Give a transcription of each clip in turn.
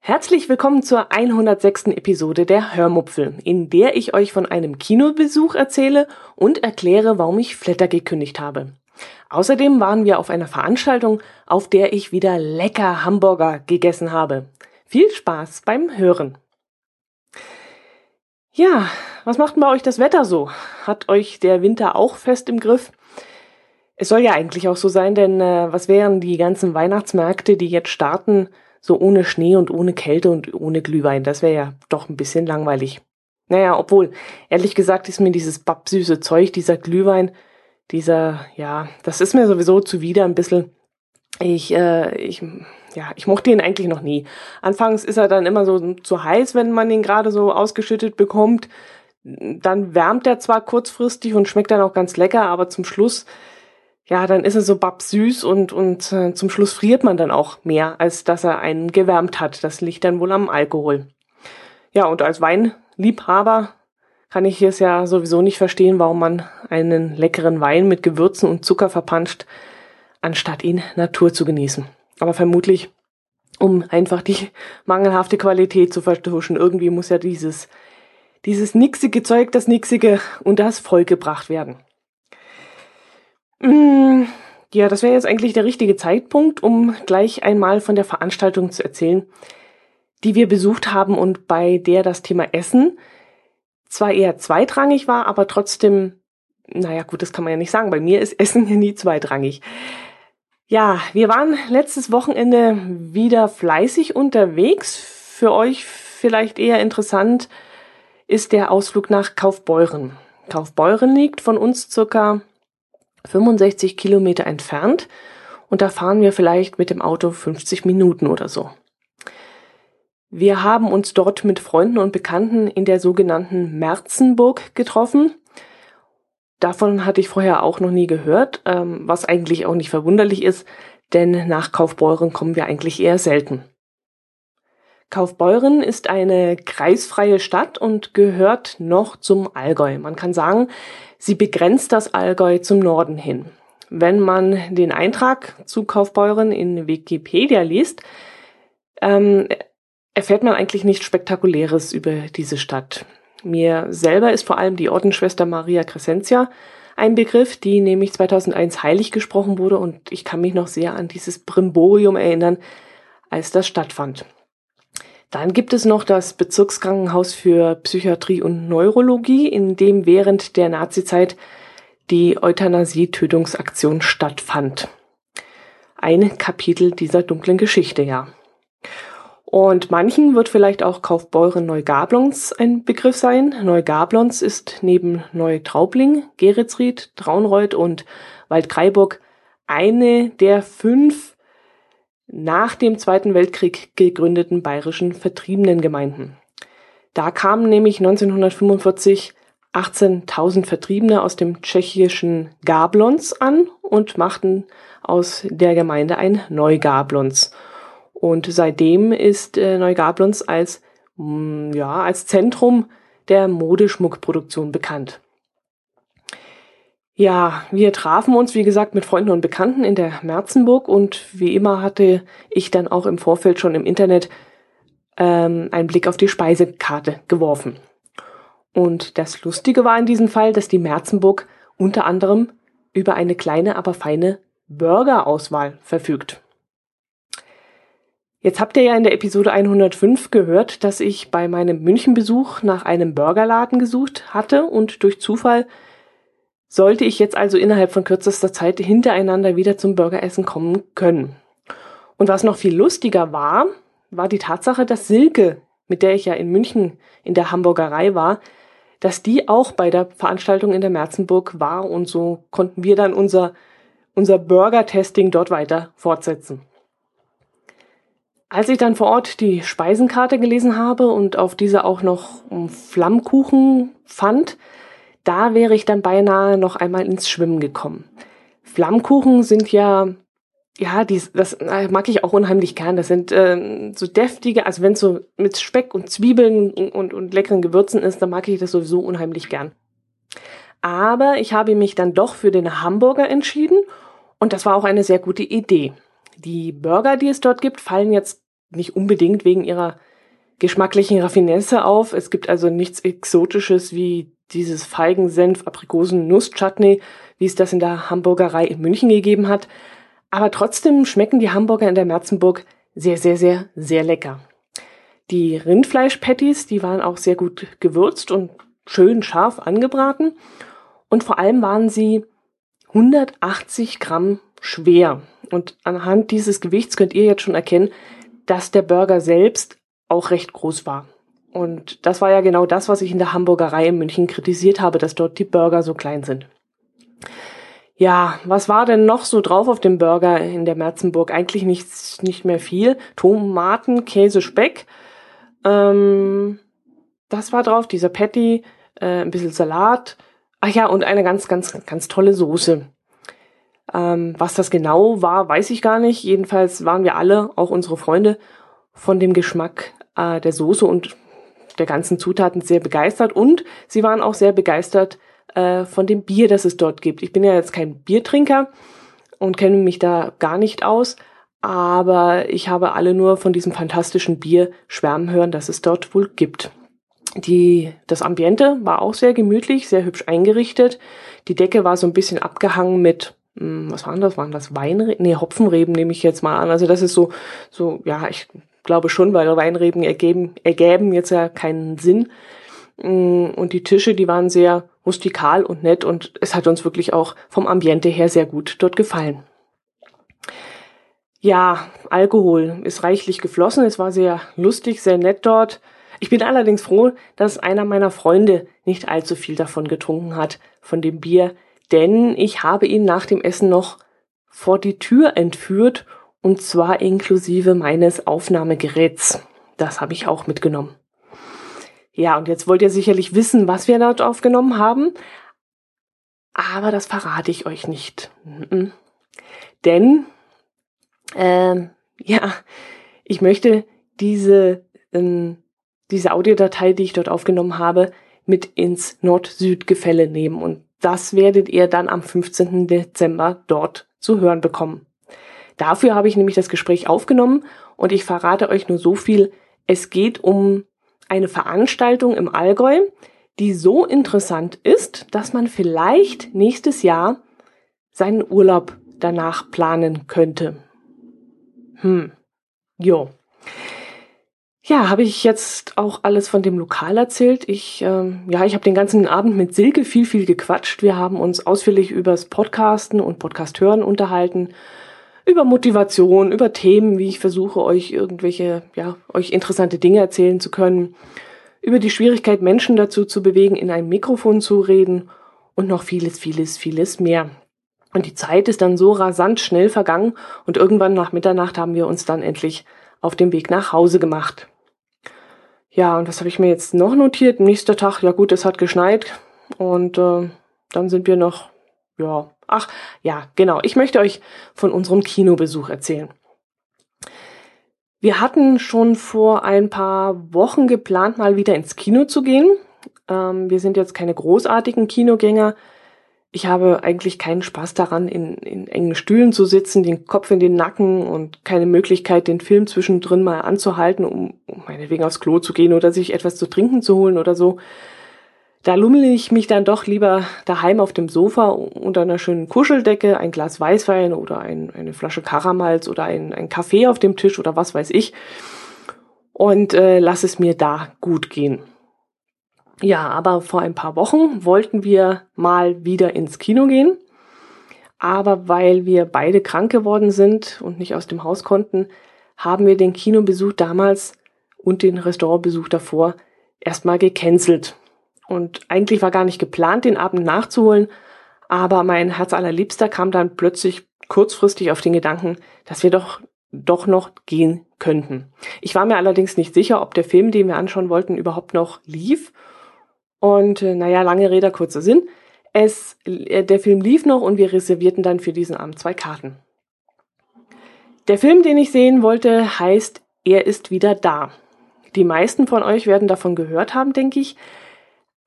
Herzlich willkommen zur 106. Episode der Hörmupfel, in der ich euch von einem Kinobesuch erzähle und erkläre, warum ich Flatter gekündigt habe. Außerdem waren wir auf einer Veranstaltung, auf der ich wieder lecker Hamburger gegessen habe. Viel Spaß beim Hören. Ja, was macht denn bei euch das Wetter so? Hat euch der Winter auch fest im Griff? Es soll ja eigentlich auch so sein, denn äh, was wären die ganzen Weihnachtsmärkte, die jetzt starten, so ohne Schnee und ohne Kälte und ohne Glühwein. Das wäre ja doch ein bisschen langweilig. Naja, obwohl, ehrlich gesagt ist mir dieses babsüße Zeug, dieser Glühwein, dieser, ja, das ist mir sowieso zuwider ein bisschen. Ich, äh, ich, ja, ich mochte ihn eigentlich noch nie. Anfangs ist er dann immer so zu heiß, wenn man ihn gerade so ausgeschüttet bekommt. Dann wärmt er zwar kurzfristig und schmeckt dann auch ganz lecker, aber zum Schluss ja, dann ist er so babsüß und, und äh, zum Schluss friert man dann auch mehr, als dass er einen gewärmt hat. Das liegt dann wohl am Alkohol. Ja, und als Weinliebhaber kann ich es ja sowieso nicht verstehen, warum man einen leckeren Wein mit Gewürzen und Zucker verpanscht, anstatt ihn Natur zu genießen. Aber vermutlich, um einfach die mangelhafte Qualität zu vertuschen. Irgendwie muss ja dieses, dieses nixige Zeug, das nixige und das vollgebracht werden. Mm, ja, das wäre jetzt eigentlich der richtige Zeitpunkt, um gleich einmal von der Veranstaltung zu erzählen, die wir besucht haben und bei der das Thema Essen zwar eher zweitrangig war, aber trotzdem, naja gut, das kann man ja nicht sagen. Bei mir ist Essen ja nie zweitrangig. Ja, wir waren letztes Wochenende wieder fleißig unterwegs. Für euch vielleicht eher interessant ist der Ausflug nach Kaufbeuren. Kaufbeuren liegt von uns circa 65 Kilometer entfernt und da fahren wir vielleicht mit dem Auto 50 Minuten oder so. Wir haben uns dort mit Freunden und Bekannten in der sogenannten Merzenburg getroffen. Davon hatte ich vorher auch noch nie gehört, ähm, was eigentlich auch nicht verwunderlich ist, denn nach Kaufbeuren kommen wir eigentlich eher selten. Kaufbeuren ist eine kreisfreie Stadt und gehört noch zum Allgäu. Man kann sagen, Sie begrenzt das Allgäu zum Norden hin. Wenn man den Eintrag zu Kaufbeuren in Wikipedia liest, ähm, erfährt man eigentlich nichts Spektakuläres über diese Stadt. Mir selber ist vor allem die Ordensschwester Maria Crescentia ein Begriff, die nämlich 2001 heilig gesprochen wurde und ich kann mich noch sehr an dieses Brimborium erinnern, als das stattfand. Dann gibt es noch das Bezirkskrankenhaus für Psychiatrie und Neurologie, in dem während der Nazizeit die Euthanasie-Tötungsaktion stattfand. Ein Kapitel dieser dunklen Geschichte, ja. Und manchen wird vielleicht auch Kaufbeuren Neugablons ein Begriff sein. Neugablons ist neben Neutraubling, Geretsried, Traunreuth und Waldkraiburg eine der fünf nach dem Zweiten Weltkrieg gegründeten bayerischen Vertriebenengemeinden. Da kamen nämlich 1945 18.000 Vertriebene aus dem tschechischen Gablons an und machten aus der Gemeinde ein Neugablons. Und seitdem ist äh, Neugablons als, mh, mm, ja, als Zentrum der Modeschmuckproduktion bekannt. Ja, wir trafen uns, wie gesagt, mit Freunden und Bekannten in der Merzenburg und wie immer hatte ich dann auch im Vorfeld schon im Internet ähm, einen Blick auf die Speisekarte geworfen. Und das Lustige war in diesem Fall, dass die Merzenburg unter anderem über eine kleine, aber feine Burgerauswahl verfügt. Jetzt habt ihr ja in der Episode 105 gehört, dass ich bei meinem Münchenbesuch nach einem Burgerladen gesucht hatte und durch Zufall sollte ich jetzt also innerhalb von kürzester Zeit hintereinander wieder zum Burgeressen kommen können. Und was noch viel lustiger war, war die Tatsache, dass Silke, mit der ich ja in München in der Hamburgerei war, dass die auch bei der Veranstaltung in der Merzenburg war und so konnten wir dann unser, unser Burger-Testing dort weiter fortsetzen. Als ich dann vor Ort die Speisenkarte gelesen habe und auf dieser auch noch Flammkuchen fand, da wäre ich dann beinahe noch einmal ins Schwimmen gekommen. Flammkuchen sind ja, ja, die, das äh, mag ich auch unheimlich gern. Das sind äh, so deftige, also wenn es so mit Speck und Zwiebeln und, und leckeren Gewürzen ist, dann mag ich das sowieso unheimlich gern. Aber ich habe mich dann doch für den Hamburger entschieden und das war auch eine sehr gute Idee. Die Burger, die es dort gibt, fallen jetzt nicht unbedingt wegen ihrer geschmacklichen Raffinesse auf. Es gibt also nichts Exotisches wie dieses Feigensenf, Aprikosen, Nuss-Chutney, wie es das in der Hamburgerei in München gegeben hat. Aber trotzdem schmecken die Hamburger in der Merzenburg sehr, sehr, sehr, sehr lecker. Die Rindfleisch-Patties, die waren auch sehr gut gewürzt und schön scharf angebraten. Und vor allem waren sie 180 Gramm schwer. Und anhand dieses Gewichts könnt ihr jetzt schon erkennen, dass der Burger selbst auch recht groß war. Und das war ja genau das, was ich in der Hamburgerei in München kritisiert habe, dass dort die Burger so klein sind. Ja, was war denn noch so drauf auf dem Burger in der Merzenburg? Eigentlich nichts, nicht mehr viel. Tomaten, Käse, Speck. Ähm, das war drauf, dieser Patty, äh, ein bisschen Salat. Ach ja, und eine ganz, ganz, ganz tolle Soße. Ähm, was das genau war, weiß ich gar nicht. Jedenfalls waren wir alle, auch unsere Freunde, von dem Geschmack äh, der Soße und der ganzen Zutaten sehr begeistert. Und sie waren auch sehr begeistert äh, von dem Bier, das es dort gibt. Ich bin ja jetzt kein Biertrinker und kenne mich da gar nicht aus, aber ich habe alle nur von diesem fantastischen Bier schwärmen hören, das es dort wohl gibt. Die, das Ambiente war auch sehr gemütlich, sehr hübsch eingerichtet. Die Decke war so ein bisschen abgehangen mit, was waren das? Waren das Weinreben? Nee, Hopfenreben nehme ich jetzt mal an. Also das ist so, so, ja, ich glaube schon, weil Weinreben ergeben, ergäben jetzt ja keinen Sinn. Mm, und die Tische, die waren sehr rustikal und nett und es hat uns wirklich auch vom Ambiente her sehr gut dort gefallen. Ja, Alkohol ist reichlich geflossen. Es war sehr lustig, sehr nett dort. Ich bin allerdings froh, dass einer meiner Freunde nicht allzu viel davon getrunken hat, von dem Bier, denn ich habe ihn nach dem Essen noch vor die Tür entführt und zwar inklusive meines Aufnahmegeräts. Das habe ich auch mitgenommen. Ja, und jetzt wollt ihr sicherlich wissen, was wir dort aufgenommen haben. Aber das verrate ich euch nicht. Denn, ähm, ja, ich möchte diese, ähm, diese Audiodatei, die ich dort aufgenommen habe, mit ins Nord-Süd-Gefälle nehmen. Und das werdet ihr dann am 15. Dezember dort zu hören bekommen. Dafür habe ich nämlich das Gespräch aufgenommen und ich verrate euch nur so viel. Es geht um eine Veranstaltung im Allgäu, die so interessant ist, dass man vielleicht nächstes Jahr seinen Urlaub danach planen könnte. Hm. Jo. Ja, habe ich jetzt auch alles von dem Lokal erzählt. Ich, ähm, ja, ich habe den ganzen Abend mit Silke viel, viel gequatscht. Wir haben uns ausführlich übers Podcasten und Podcast hören unterhalten über Motivation, über Themen, wie ich versuche, euch irgendwelche, ja, euch interessante Dinge erzählen zu können, über die Schwierigkeit, Menschen dazu zu bewegen, in ein Mikrofon zu reden und noch vieles, vieles, vieles mehr. Und die Zeit ist dann so rasant schnell vergangen und irgendwann nach Mitternacht haben wir uns dann endlich auf dem Weg nach Hause gemacht. Ja, und was habe ich mir jetzt noch notiert? Nächster Tag, ja gut, es hat geschneit und äh, dann sind wir noch, ja, Ach, ja, genau. Ich möchte euch von unserem Kinobesuch erzählen. Wir hatten schon vor ein paar Wochen geplant, mal wieder ins Kino zu gehen. Ähm, wir sind jetzt keine großartigen Kinogänger. Ich habe eigentlich keinen Spaß daran, in, in engen Stühlen zu sitzen, den Kopf in den Nacken und keine Möglichkeit, den Film zwischendrin mal anzuhalten, um, um meinetwegen aufs Klo zu gehen oder sich etwas zu trinken zu holen oder so. Da lummel ich mich dann doch lieber daheim auf dem Sofa unter einer schönen Kuscheldecke, ein Glas Weißwein oder ein, eine Flasche Karamals oder ein, ein Kaffee auf dem Tisch oder was weiß ich und äh, lass es mir da gut gehen. Ja, aber vor ein paar Wochen wollten wir mal wieder ins Kino gehen. Aber weil wir beide krank geworden sind und nicht aus dem Haus konnten, haben wir den Kinobesuch damals und den Restaurantbesuch davor erstmal gecancelt. Und eigentlich war gar nicht geplant, den Abend nachzuholen, aber mein Herz allerliebster kam dann plötzlich kurzfristig auf den Gedanken, dass wir doch doch noch gehen könnten. Ich war mir allerdings nicht sicher, ob der Film, den wir anschauen wollten, überhaupt noch lief. Und äh, naja, lange Rede, kurzer Sinn. Es, äh, der Film lief noch und wir reservierten dann für diesen Abend zwei Karten. Der Film, den ich sehen wollte, heißt Er ist wieder da. Die meisten von euch werden davon gehört haben, denke ich.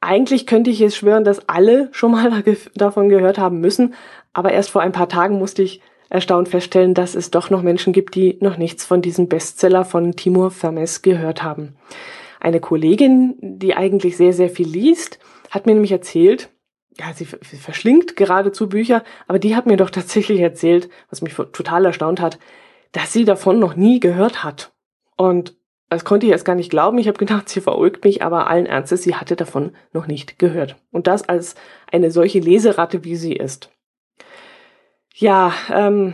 Eigentlich könnte ich jetzt schwören, dass alle schon mal davon gehört haben müssen, aber erst vor ein paar Tagen musste ich erstaunt feststellen, dass es doch noch Menschen gibt, die noch nichts von diesem Bestseller von Timur Vermes gehört haben. Eine Kollegin, die eigentlich sehr, sehr viel liest, hat mir nämlich erzählt, ja, sie verschlingt geradezu Bücher, aber die hat mir doch tatsächlich erzählt, was mich total erstaunt hat, dass sie davon noch nie gehört hat. Und das konnte ich erst gar nicht glauben. Ich habe gedacht, sie verulgt mich, aber allen Ernstes, sie hatte davon noch nicht gehört. Und das als eine solche Leseratte, wie sie ist. Ja, ähm,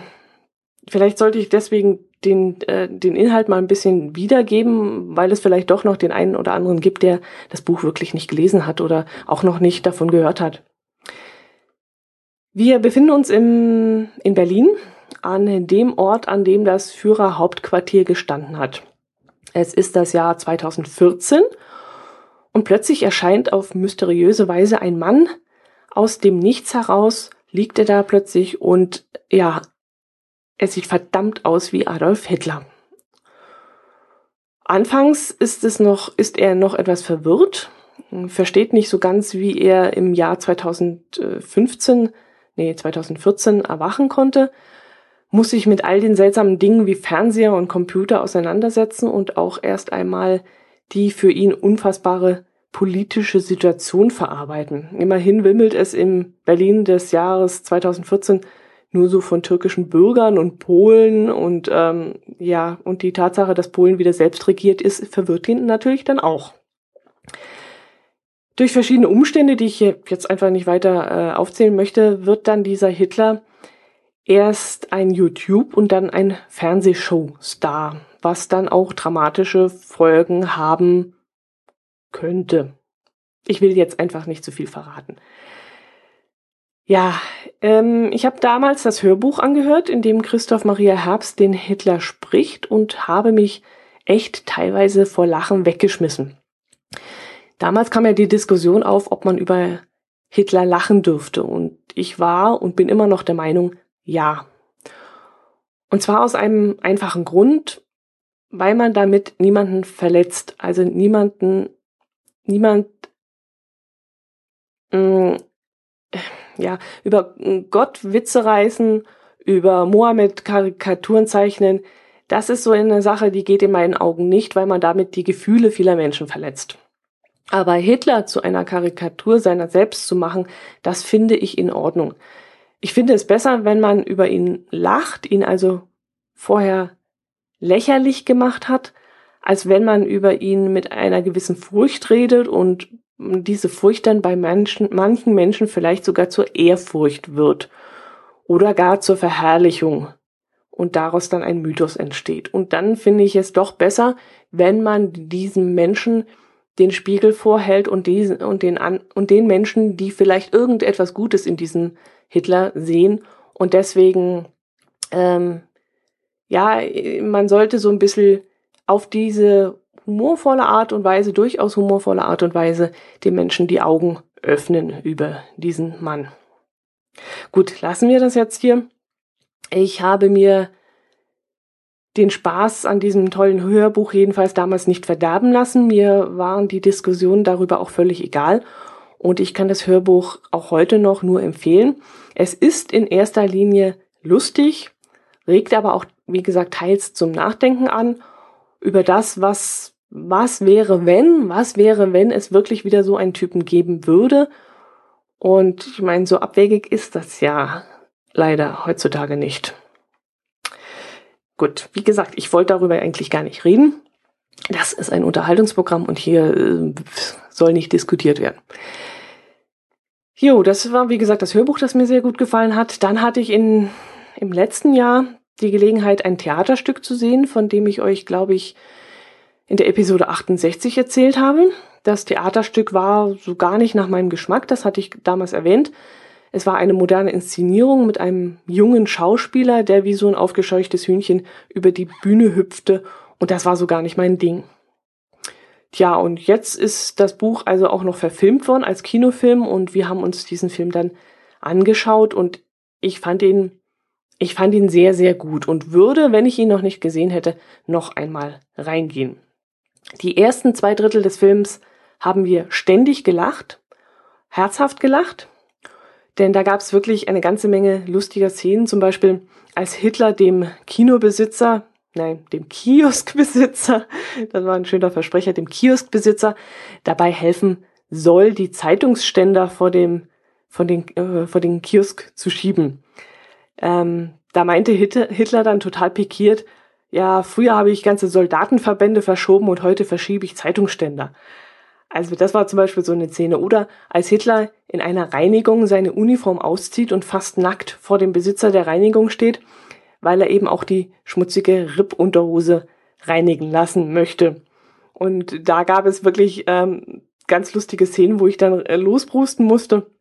vielleicht sollte ich deswegen den, äh, den Inhalt mal ein bisschen wiedergeben, weil es vielleicht doch noch den einen oder anderen gibt, der das Buch wirklich nicht gelesen hat oder auch noch nicht davon gehört hat. Wir befinden uns im, in Berlin an dem Ort, an dem das Führerhauptquartier gestanden hat. Es ist das Jahr 2014 und plötzlich erscheint auf mysteriöse Weise ein Mann aus dem Nichts heraus, liegt er da plötzlich und ja, er sieht verdammt aus wie Adolf Hitler. Anfangs ist es noch, ist er noch etwas verwirrt, versteht nicht so ganz, wie er im Jahr 2015, nee, 2014 erwachen konnte, muss sich mit all den seltsamen Dingen wie Fernseher und Computer auseinandersetzen und auch erst einmal die für ihn unfassbare politische Situation verarbeiten. Immerhin wimmelt es im Berlin des Jahres 2014 nur so von türkischen Bürgern und Polen und ähm, ja, und die Tatsache, dass Polen wieder selbst regiert ist, verwirrt ihn natürlich dann auch. Durch verschiedene Umstände, die ich jetzt einfach nicht weiter äh, aufzählen möchte, wird dann dieser Hitler erst ein YouTube und dann ein Fernsehshow-Star, was dann auch dramatische Folgen haben könnte. Ich will jetzt einfach nicht zu viel verraten. Ja, ähm, ich habe damals das Hörbuch angehört, in dem Christoph Maria Herbst den Hitler spricht und habe mich echt teilweise vor Lachen weggeschmissen. Damals kam ja die Diskussion auf, ob man über Hitler lachen dürfte. Und ich war und bin immer noch der Meinung, ja. Und zwar aus einem einfachen Grund, weil man damit niemanden verletzt. Also niemanden, niemand mh, mm, ja, über Gott Witze reißen, über Mohammed Karikaturen zeichnen, das ist so eine Sache, die geht in meinen Augen nicht, weil man damit die Gefühle vieler Menschen verletzt. Aber Hitler zu einer Karikatur seiner selbst zu machen, das finde ich in Ordnung. Ich finde es besser, wenn man über ihn lacht, ihn also vorher lächerlich gemacht hat, als wenn man über ihn mit einer gewissen Furcht redet und diese Furcht dann bei Menschen, manchen Menschen vielleicht sogar zur Ehrfurcht wird oder gar zur Verherrlichung und daraus dann ein Mythos entsteht. Und dann finde ich es doch besser, wenn man diesem Menschen den Spiegel vorhält und diesen und den an, und den Menschen, die vielleicht irgendetwas Gutes in diesem Hitler sehen und deswegen ähm, ja, man sollte so ein bisschen auf diese humorvolle Art und Weise, durchaus humorvolle Art und Weise, den Menschen die Augen öffnen über diesen Mann. Gut, lassen wir das jetzt hier. Ich habe mir den Spaß an diesem tollen Hörbuch jedenfalls damals nicht verderben lassen. Mir waren die Diskussionen darüber auch völlig egal. Und ich kann das Hörbuch auch heute noch nur empfehlen. Es ist in erster Linie lustig, regt aber auch, wie gesagt, teils zum Nachdenken an über das, was was wäre, wenn, was wäre, wenn es wirklich wieder so einen Typen geben würde. Und ich meine, so abwegig ist das ja leider heutzutage nicht. Gut, wie gesagt, ich wollte darüber eigentlich gar nicht reden. Das ist ein Unterhaltungsprogramm und hier äh, soll nicht diskutiert werden. Jo, das war wie gesagt das Hörbuch, das mir sehr gut gefallen hat. Dann hatte ich in, im letzten Jahr die Gelegenheit, ein Theaterstück zu sehen, von dem ich euch, glaube ich, in der Episode 68 erzählt habe. Das Theaterstück war so gar nicht nach meinem Geschmack, das hatte ich damals erwähnt. Es war eine moderne Inszenierung mit einem jungen Schauspieler, der wie so ein aufgescheuchtes Hühnchen über die Bühne hüpfte und das war so gar nicht mein Ding. Tja, und jetzt ist das Buch also auch noch verfilmt worden als Kinofilm und wir haben uns diesen Film dann angeschaut und ich fand ihn, ich fand ihn sehr, sehr gut und würde, wenn ich ihn noch nicht gesehen hätte, noch einmal reingehen. Die ersten zwei Drittel des Films haben wir ständig gelacht, herzhaft gelacht, denn da gab es wirklich eine ganze Menge lustiger Szenen, zum Beispiel als Hitler dem Kinobesitzer, nein, dem Kioskbesitzer, das war ein schöner Versprecher, dem Kioskbesitzer dabei helfen soll, die Zeitungsständer vor dem, vor den, äh, vor den Kiosk zu schieben. Ähm, da meinte Hitler dann total pikiert, ja, früher habe ich ganze Soldatenverbände verschoben und heute verschiebe ich Zeitungsständer. Also das war zum Beispiel so eine Szene. Oder als Hitler in einer Reinigung seine Uniform auszieht und fast nackt vor dem Besitzer der Reinigung steht, weil er eben auch die schmutzige Rippunterhose reinigen lassen möchte. Und da gab es wirklich ähm, ganz lustige Szenen, wo ich dann äh, losbrusten musste.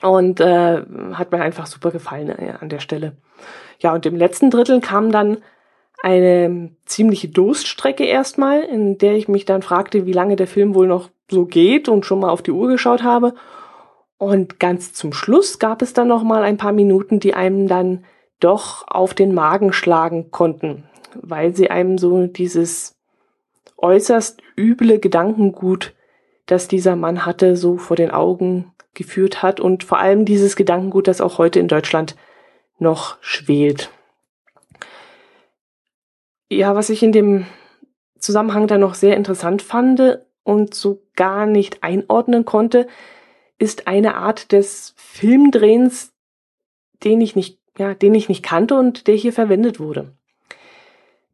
Und äh, hat mir einfach super gefallen äh, an der Stelle. Ja, und im letzten Drittel kam dann eine ziemliche Durststrecke erstmal, in der ich mich dann fragte, wie lange der Film wohl noch so geht und schon mal auf die Uhr geschaut habe. Und ganz zum Schluss gab es dann noch mal ein paar Minuten, die einem dann doch auf den Magen schlagen konnten, weil sie einem so dieses äußerst üble Gedankengut, das dieser Mann hatte, so vor den Augen geführt hat und vor allem dieses Gedankengut, das auch heute in Deutschland noch schwelt. Ja, was ich in dem Zusammenhang dann noch sehr interessant fand und so gar nicht einordnen konnte, ist eine Art des Filmdrehens, den ich nicht, ja, den ich nicht kannte und der hier verwendet wurde.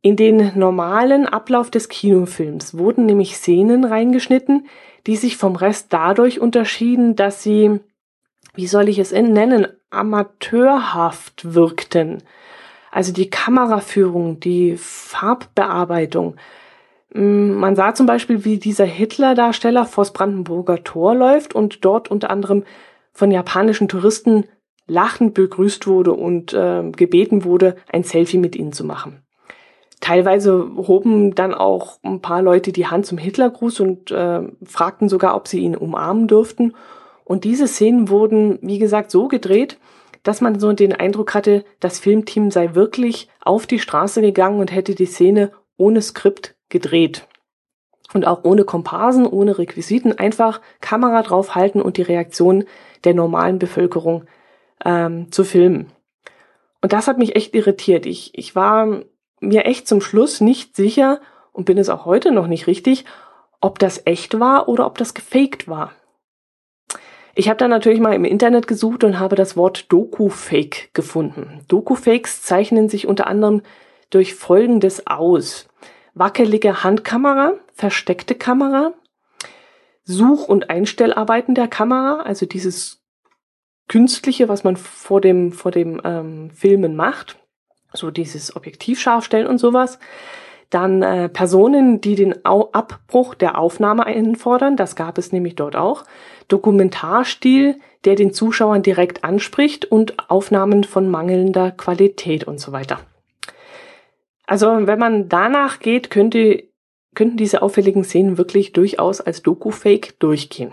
In den normalen Ablauf des Kinofilms wurden nämlich Szenen reingeschnitten, die sich vom Rest dadurch unterschieden, dass sie, wie soll ich es nennen, amateurhaft wirkten. Also die Kameraführung, die Farbbearbeitung. Mm, man sah zum Beispiel, wie dieser Hitler-Darsteller vors Brandenburger Tor läuft und dort unter anderem von japanischen Touristen lachend begrüßt wurde und äh, gebeten wurde, ein Selfie mit ihnen zu machen. Teilweise hoben dann auch ein paar Leute die Hand zum Hitlergruß und äh, fragten sogar, ob sie ihn umarmen dürften. Und diese Szenen wurden, wie gesagt, so gedreht, dass man so den Eindruck hatte, das Filmteam sei wirklich auf die Straße gegangen und hätte die Szene ohne Skript gedreht. Und auch ohne Komparsen, ohne Requisiten, einfach Kamera draufhalten und die Reaktion der normalen Bevölkerung ähm, zu filmen. Und das hat mich echt irritiert. Ich, ich war mir echt zum Schluss nicht sicher und bin es auch heute noch nicht richtig, ob das echt war oder ob das gefaked war. Ich habe dann natürlich mal im Internet gesucht und habe das Wort Doku-Fake gefunden. Doku-Fakes zeichnen sich unter anderem durch Folgendes aus. Wackelige Handkamera, versteckte Kamera, Such- und Einstellarbeiten der Kamera, also dieses künstliche, was man vor dem, vor dem ähm, Filmen macht, so dieses Objektiv scharf stellen und sowas. Dann äh, Personen, die den Au Abbruch der Aufnahme einfordern, das gab es nämlich dort auch. Dokumentarstil, der den Zuschauern direkt anspricht und Aufnahmen von mangelnder Qualität und so weiter. Also wenn man danach geht, könnte, könnten diese auffälligen Szenen wirklich durchaus als Doku-Fake durchgehen.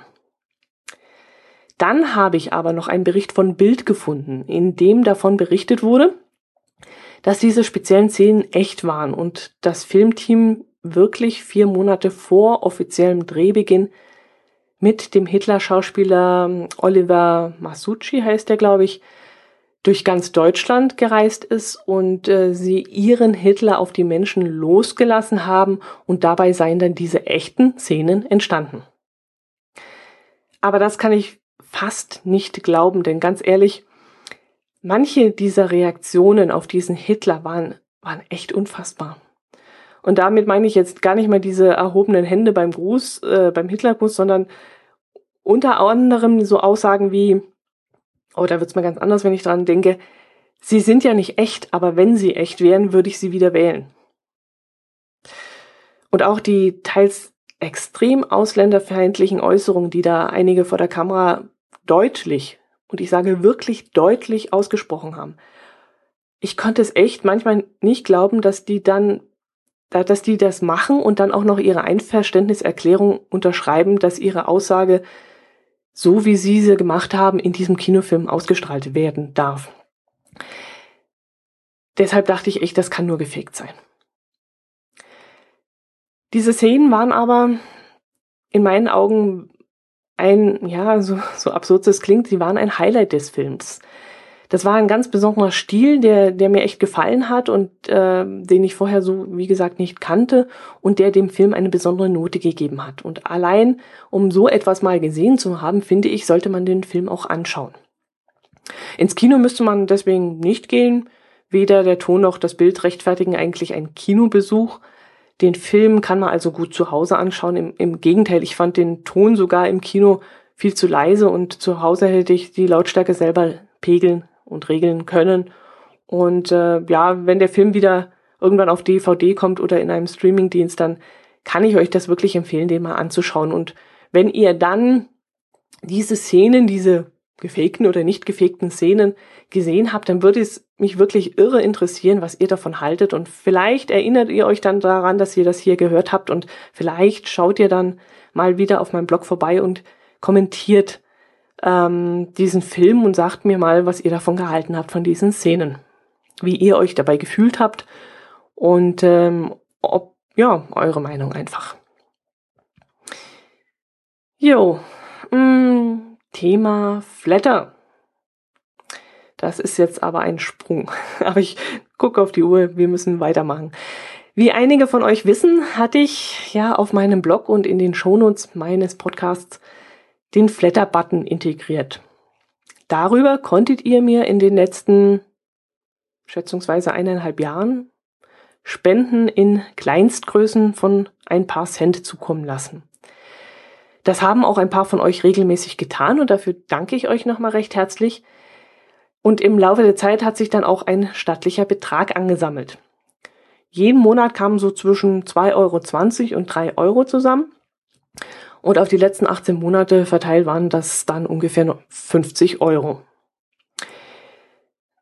Dann habe ich aber noch einen Bericht von Bild gefunden, in dem davon berichtet wurde, dass diese speziellen Szenen echt waren und das Filmteam wirklich vier Monate vor offiziellem Drehbeginn mit dem Hitler-Schauspieler ähm, Oliver Masucci heißt er, glaube ich, durch ganz Deutschland gereist ist und äh, sie ihren Hitler auf die Menschen losgelassen haben und dabei seien dann diese echten Szenen entstanden. Aber das kann ich fast nicht glauben, denn ganz ehrlich, Manche dieser Reaktionen auf diesen Hitler waren, waren echt unfassbar. Und damit meine ich jetzt gar nicht mal diese erhobenen Hände beim Gruß, äh, beim Hitlergruß, sondern unter anderem so Aussagen wie, oh, da wird's mal ganz anders, wenn ich dran denke, sie sind ja nicht echt, aber wenn sie echt wären, würde ich sie wieder wählen. Und auch die teils extrem ausländerfeindlichen Äußerungen, die da einige vor der Kamera deutlich und ich sage wirklich deutlich ausgesprochen haben. Ich konnte es echt manchmal nicht glauben, dass die dann, dass die das machen und dann auch noch ihre Einverständniserklärung unterschreiben, dass ihre Aussage, so wie sie sie gemacht haben, in diesem Kinofilm ausgestrahlt werden darf. Deshalb dachte ich echt, das kann nur gefegt sein. Diese Szenen waren aber in meinen Augen ein, ja, so, so absurd es klingt, sie waren ein Highlight des Films. Das war ein ganz besonderer Stil, der, der mir echt gefallen hat und äh, den ich vorher so, wie gesagt, nicht kannte und der dem Film eine besondere Note gegeben hat. Und allein, um so etwas mal gesehen zu haben, finde ich, sollte man den Film auch anschauen. Ins Kino müsste man deswegen nicht gehen. Weder der Ton noch das Bild rechtfertigen eigentlich einen Kinobesuch. Den Film kann man also gut zu Hause anschauen. Im, Im Gegenteil, ich fand den Ton sogar im Kino viel zu leise und zu Hause hätte ich die Lautstärke selber pegeln und regeln können. Und äh, ja, wenn der Film wieder irgendwann auf DVD kommt oder in einem Streamingdienst, dann kann ich euch das wirklich empfehlen, den mal anzuschauen. Und wenn ihr dann diese Szenen, diese gefakten oder nicht gefakten Szenen gesehen habt, dann würde es mich wirklich irre interessieren, was ihr davon haltet. Und vielleicht erinnert ihr euch dann daran, dass ihr das hier gehört habt und vielleicht schaut ihr dann mal wieder auf meinem Blog vorbei und kommentiert ähm, diesen Film und sagt mir mal, was ihr davon gehalten habt, von diesen Szenen. Wie ihr euch dabei gefühlt habt und ähm, ob, ja, eure Meinung einfach. Jo, mh, mm, Thema Flatter. Das ist jetzt aber ein Sprung. Aber ich gucke auf die Uhr, wir müssen weitermachen. Wie einige von euch wissen, hatte ich ja auf meinem Blog und in den Shownotes meines Podcasts den Flatter-Button integriert. Darüber konntet ihr mir in den letzten schätzungsweise eineinhalb Jahren Spenden in Kleinstgrößen von ein paar Cent zukommen lassen. Das haben auch ein paar von euch regelmäßig getan und dafür danke ich euch nochmal recht herzlich. Und im Laufe der Zeit hat sich dann auch ein stattlicher Betrag angesammelt. Jeden Monat kamen so zwischen 2,20 Euro und 3 Euro zusammen. Und auf die letzten 18 Monate verteilt waren das dann ungefähr 50 Euro.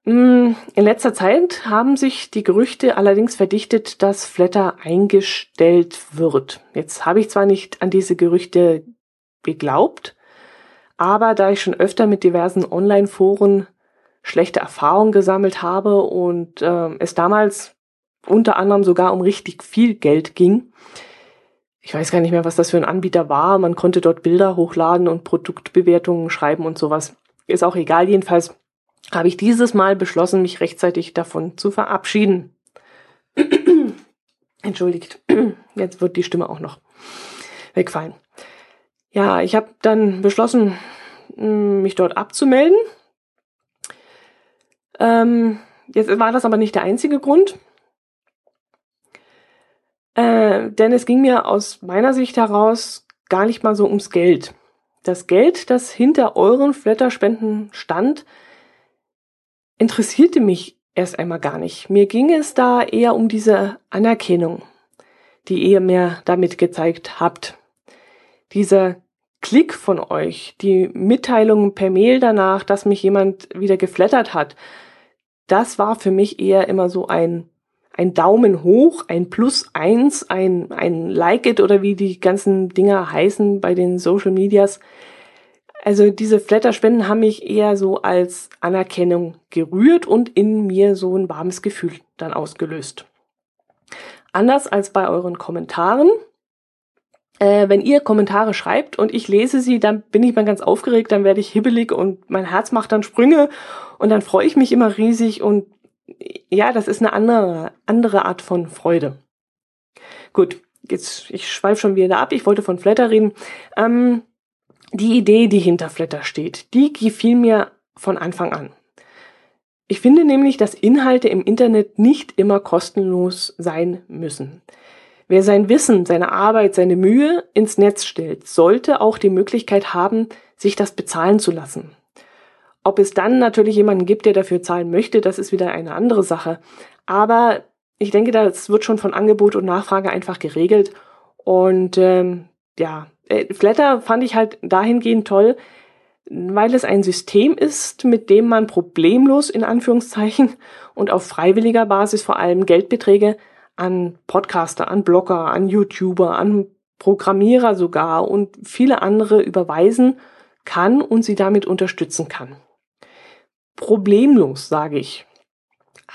Mm, in letzter Zeit haben sich die Gerüchte allerdings verdichtet, dass Flatter eingestellt wird. Jetzt habe ich zwar nicht an diese Gerüchte geglaubt, aber da ich schon öfter mit diversen Online-Foren schlechte Erfahrungen gesammelt habe und äh, es damals unter anderem sogar um richtig viel Geld ging, ich weiß gar nicht mehr, was das für ein Anbieter war. Man konnte dort Bilder hochladen und Produktbewertungen schreiben und sowas. Ist auch egal. Jedenfalls habe ich dieses Mal beschlossen, mich rechtzeitig davon zu verabschieden. Entschuldigt. Jetzt wird die Stimme auch noch wegfallen. Ja, ich habe dann beschlossen, mich dort abzumelden. Ähm, jetzt war das aber nicht der einzige Grund. Äh, denn es ging mir aus meiner Sicht heraus gar nicht mal so ums Geld. Das Geld, das hinter euren Flatterspenden stand, interessierte mich erst einmal gar nicht. Mir ging es da eher um diese Anerkennung, die ihr mir damit gezeigt habt. Dieser Klick von euch, die Mitteilung per Mail danach, dass mich jemand wieder geflattert hat, das war für mich eher immer so ein ein Daumen hoch, ein Plus eins, ein, ein Like it oder wie die ganzen Dinger heißen bei den Social Medias. Also diese Flatterspenden haben mich eher so als Anerkennung gerührt und in mir so ein warmes Gefühl dann ausgelöst. Anders als bei euren Kommentaren. Äh, wenn ihr Kommentare schreibt und ich lese sie, dann bin ich mal ganz aufgeregt, dann werde ich hibbelig und mein Herz macht dann Sprünge und dann freue ich mich immer riesig und ja, das ist eine andere, andere Art von Freude. Gut, jetzt, ich schweife schon wieder ab. Ich wollte von Flatter reden. Ähm, die Idee, die hinter Flatter steht, die gefiel mir von Anfang an. Ich finde nämlich, dass Inhalte im Internet nicht immer kostenlos sein müssen. Wer sein Wissen, seine Arbeit, seine Mühe ins Netz stellt, sollte auch die Möglichkeit haben, sich das bezahlen zu lassen. Ob es dann natürlich jemanden gibt, der dafür zahlen möchte, das ist wieder eine andere Sache. Aber ich denke, das wird schon von Angebot und Nachfrage einfach geregelt. Und ähm, ja, Flatter fand ich halt dahingehend toll, weil es ein System ist, mit dem man problemlos in Anführungszeichen und auf freiwilliger Basis vor allem Geldbeträge an Podcaster, an Blogger, an YouTuber, an Programmierer sogar und viele andere überweisen kann und sie damit unterstützen kann problemlos, sage ich.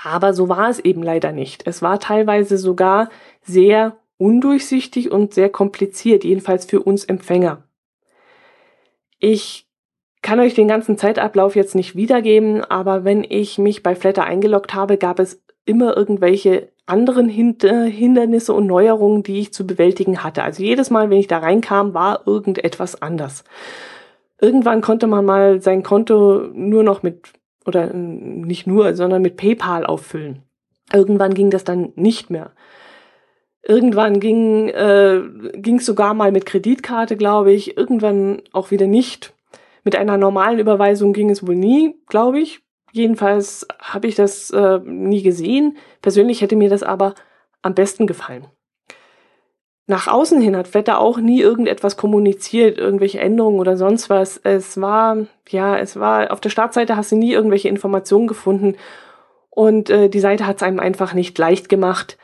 Aber so war es eben leider nicht. Es war teilweise sogar sehr undurchsichtig und sehr kompliziert, jedenfalls für uns Empfänger. Ich kann euch den ganzen Zeitablauf jetzt nicht wiedergeben, aber wenn ich mich bei Flatter eingeloggt habe, gab es immer irgendwelche anderen Hindernisse und Neuerungen, die ich zu bewältigen hatte. Also jedes Mal, wenn ich da reinkam, war irgendetwas anders. Irgendwann konnte man mal sein Konto nur noch mit, oder nicht nur, sondern mit PayPal auffüllen. Irgendwann ging das dann nicht mehr. Irgendwann ging äh, ging sogar mal mit Kreditkarte, glaube ich. Irgendwann auch wieder nicht. Mit einer normalen Überweisung ging es wohl nie, glaube ich. Jedenfalls habe ich das äh, nie gesehen. Persönlich hätte mir das aber am besten gefallen. Nach außen hin hat Vetter auch nie irgendetwas kommuniziert, irgendwelche Änderungen oder sonst was. Es war, ja, es war, auf der Startseite hast du nie irgendwelche Informationen gefunden und äh, die Seite hat es einem einfach nicht leicht gemacht,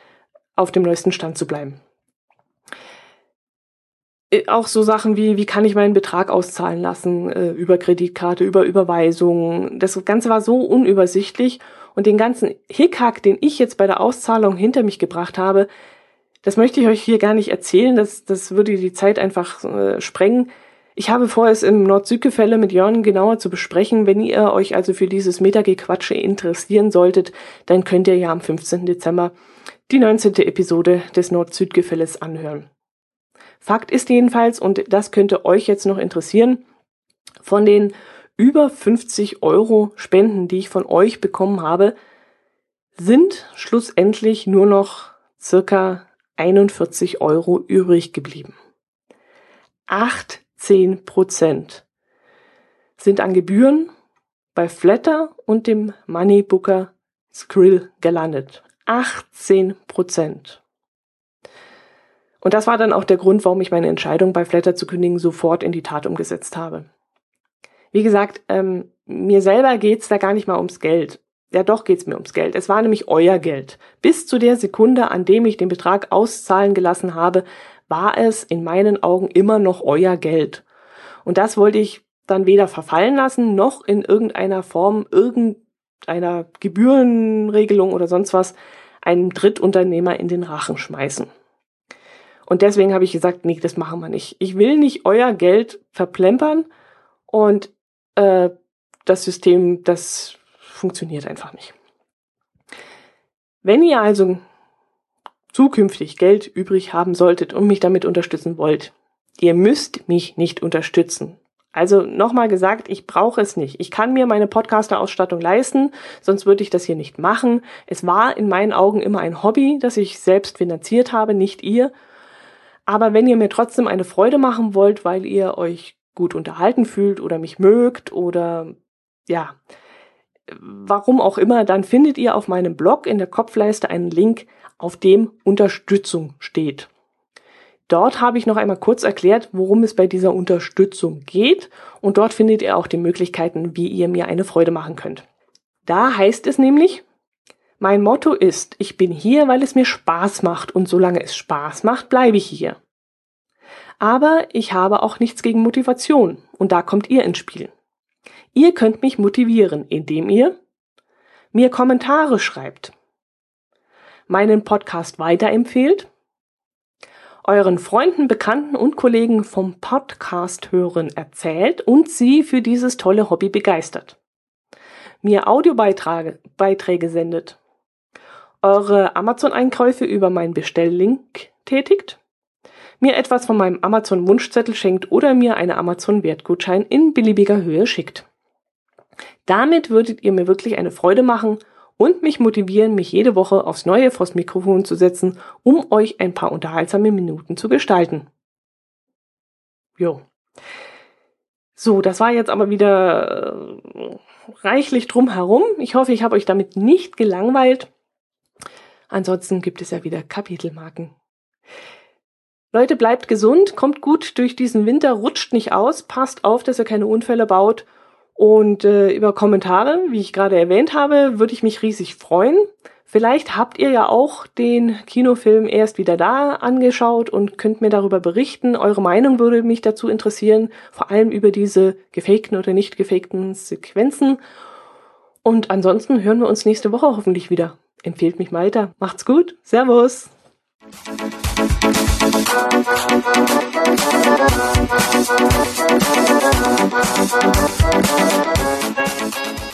auf dem neuesten Stand zu bleiben. Äh, auch so Sachen wie, wie kann ich meinen Betrag auszahlen lassen äh, über Kreditkarte, über Überweisungen. Das Ganze war so unübersichtlich und den ganzen Hickhack, den ich jetzt bei der Auszahlung hinter mich gebracht habe, das möchte ich euch hier gar nicht erzählen, das, das würde die Zeit einfach äh, sprengen. Ich habe vor, es im Nord-Süd-Gefälle mit Jörn genauer zu besprechen. Wenn ihr euch also für dieses Metagequatsche interessieren solltet, dann könnt ihr ja am 15. Dezember die 19. Episode des Nord-Süd-Gefälles anhören. Fakt ist jedenfalls, und das könnte euch jetzt noch interessieren, von den über 50 Euro Spenden, die ich von euch bekommen habe, sind schlussendlich nur noch circa 41 Euro übrig geblieben. 18 Prozent sind an Gebühren bei Flatter und dem Moneybooker Skrill gelandet. 18 Prozent. Und das war dann auch der Grund, warum ich meine Entscheidung bei Flatter zu kündigen sofort in die Tat umgesetzt habe. Wie gesagt, ähm, mir selber geht's da gar nicht mal ums Geld. Ja, doch geht's mir ums Geld. Es war nämlich euer Geld. Bis zu der Sekunde, an dem ich den Betrag auszahlen gelassen habe, war es in meinen Augen immer noch euer Geld. Und das wollte ich dann weder verfallen lassen, noch in irgendeiner Form, irgendeiner Gebührenregelung oder sonst was einem Drittunternehmer in den Rachen schmeißen. Und deswegen habe ich gesagt, nee, das machen wir nicht. Ich will nicht euer Geld verplempern und äh, das System, das funktioniert einfach nicht. Wenn ihr also zukünftig Geld übrig haben solltet und mich damit unterstützen wollt, ihr müsst mich nicht unterstützen. Also nochmal gesagt, ich brauche es nicht. Ich kann mir meine Podcaster-Ausstattung leisten, sonst würde ich das hier nicht machen. Es war in meinen Augen immer ein Hobby, das ich selbst finanziert habe, nicht ihr. Aber wenn ihr mir trotzdem eine Freude machen wollt, weil ihr euch gut unterhalten fühlt oder mich mögt oder ja, warum auch immer, dann findet ihr auf meinem Blog in der Kopfleiste einen Link, auf dem Unterstützung steht. Dort habe ich noch einmal kurz erklärt, worum es bei dieser Unterstützung geht und dort findet ihr auch die Möglichkeiten, wie ihr mir eine Freude machen könnt. Da heißt es nämlich, mein Motto ist, ich bin hier, weil es mir Spaß macht und solange es Spaß macht, bleibe ich hier. Aber ich habe auch nichts gegen Motivation und da kommt ihr ins Spiel. Ihr könnt mich motivieren, indem ihr mir Kommentare schreibt, meinen Podcast weiterempfehlt, euren Freunden, Bekannten und Kollegen vom Podcast hören erzählt und sie für dieses tolle Hobby begeistert, mir Audiobeiträge sendet. Eure Amazon-Einkäufe über meinen Bestelllink tätigt, mir etwas von meinem Amazon-Wunschzettel schenkt oder mir eine Amazon-Wertgutschein in beliebiger Höhe schickt. Damit würdet ihr mir wirklich eine Freude machen und mich motivieren, mich jede Woche aufs neue vors Mikrofon zu setzen, um euch ein paar unterhaltsame Minuten zu gestalten. Jo. So, das war jetzt aber wieder äh, reichlich drumherum. Ich hoffe, ich habe euch damit nicht gelangweilt. Ansonsten gibt es ja wieder Kapitelmarken. Leute, bleibt gesund, kommt gut durch diesen Winter, rutscht nicht aus, passt auf, dass ihr keine Unfälle baut. Und äh, über Kommentare, wie ich gerade erwähnt habe, würde ich mich riesig freuen. Vielleicht habt ihr ja auch den Kinofilm erst wieder da angeschaut und könnt mir darüber berichten. Eure Meinung würde mich dazu interessieren, vor allem über diese gefakten oder nicht gefakten Sequenzen. Und ansonsten hören wir uns nächste Woche hoffentlich wieder empfehlt mich weiter. Macht's gut. Servus. Thank you.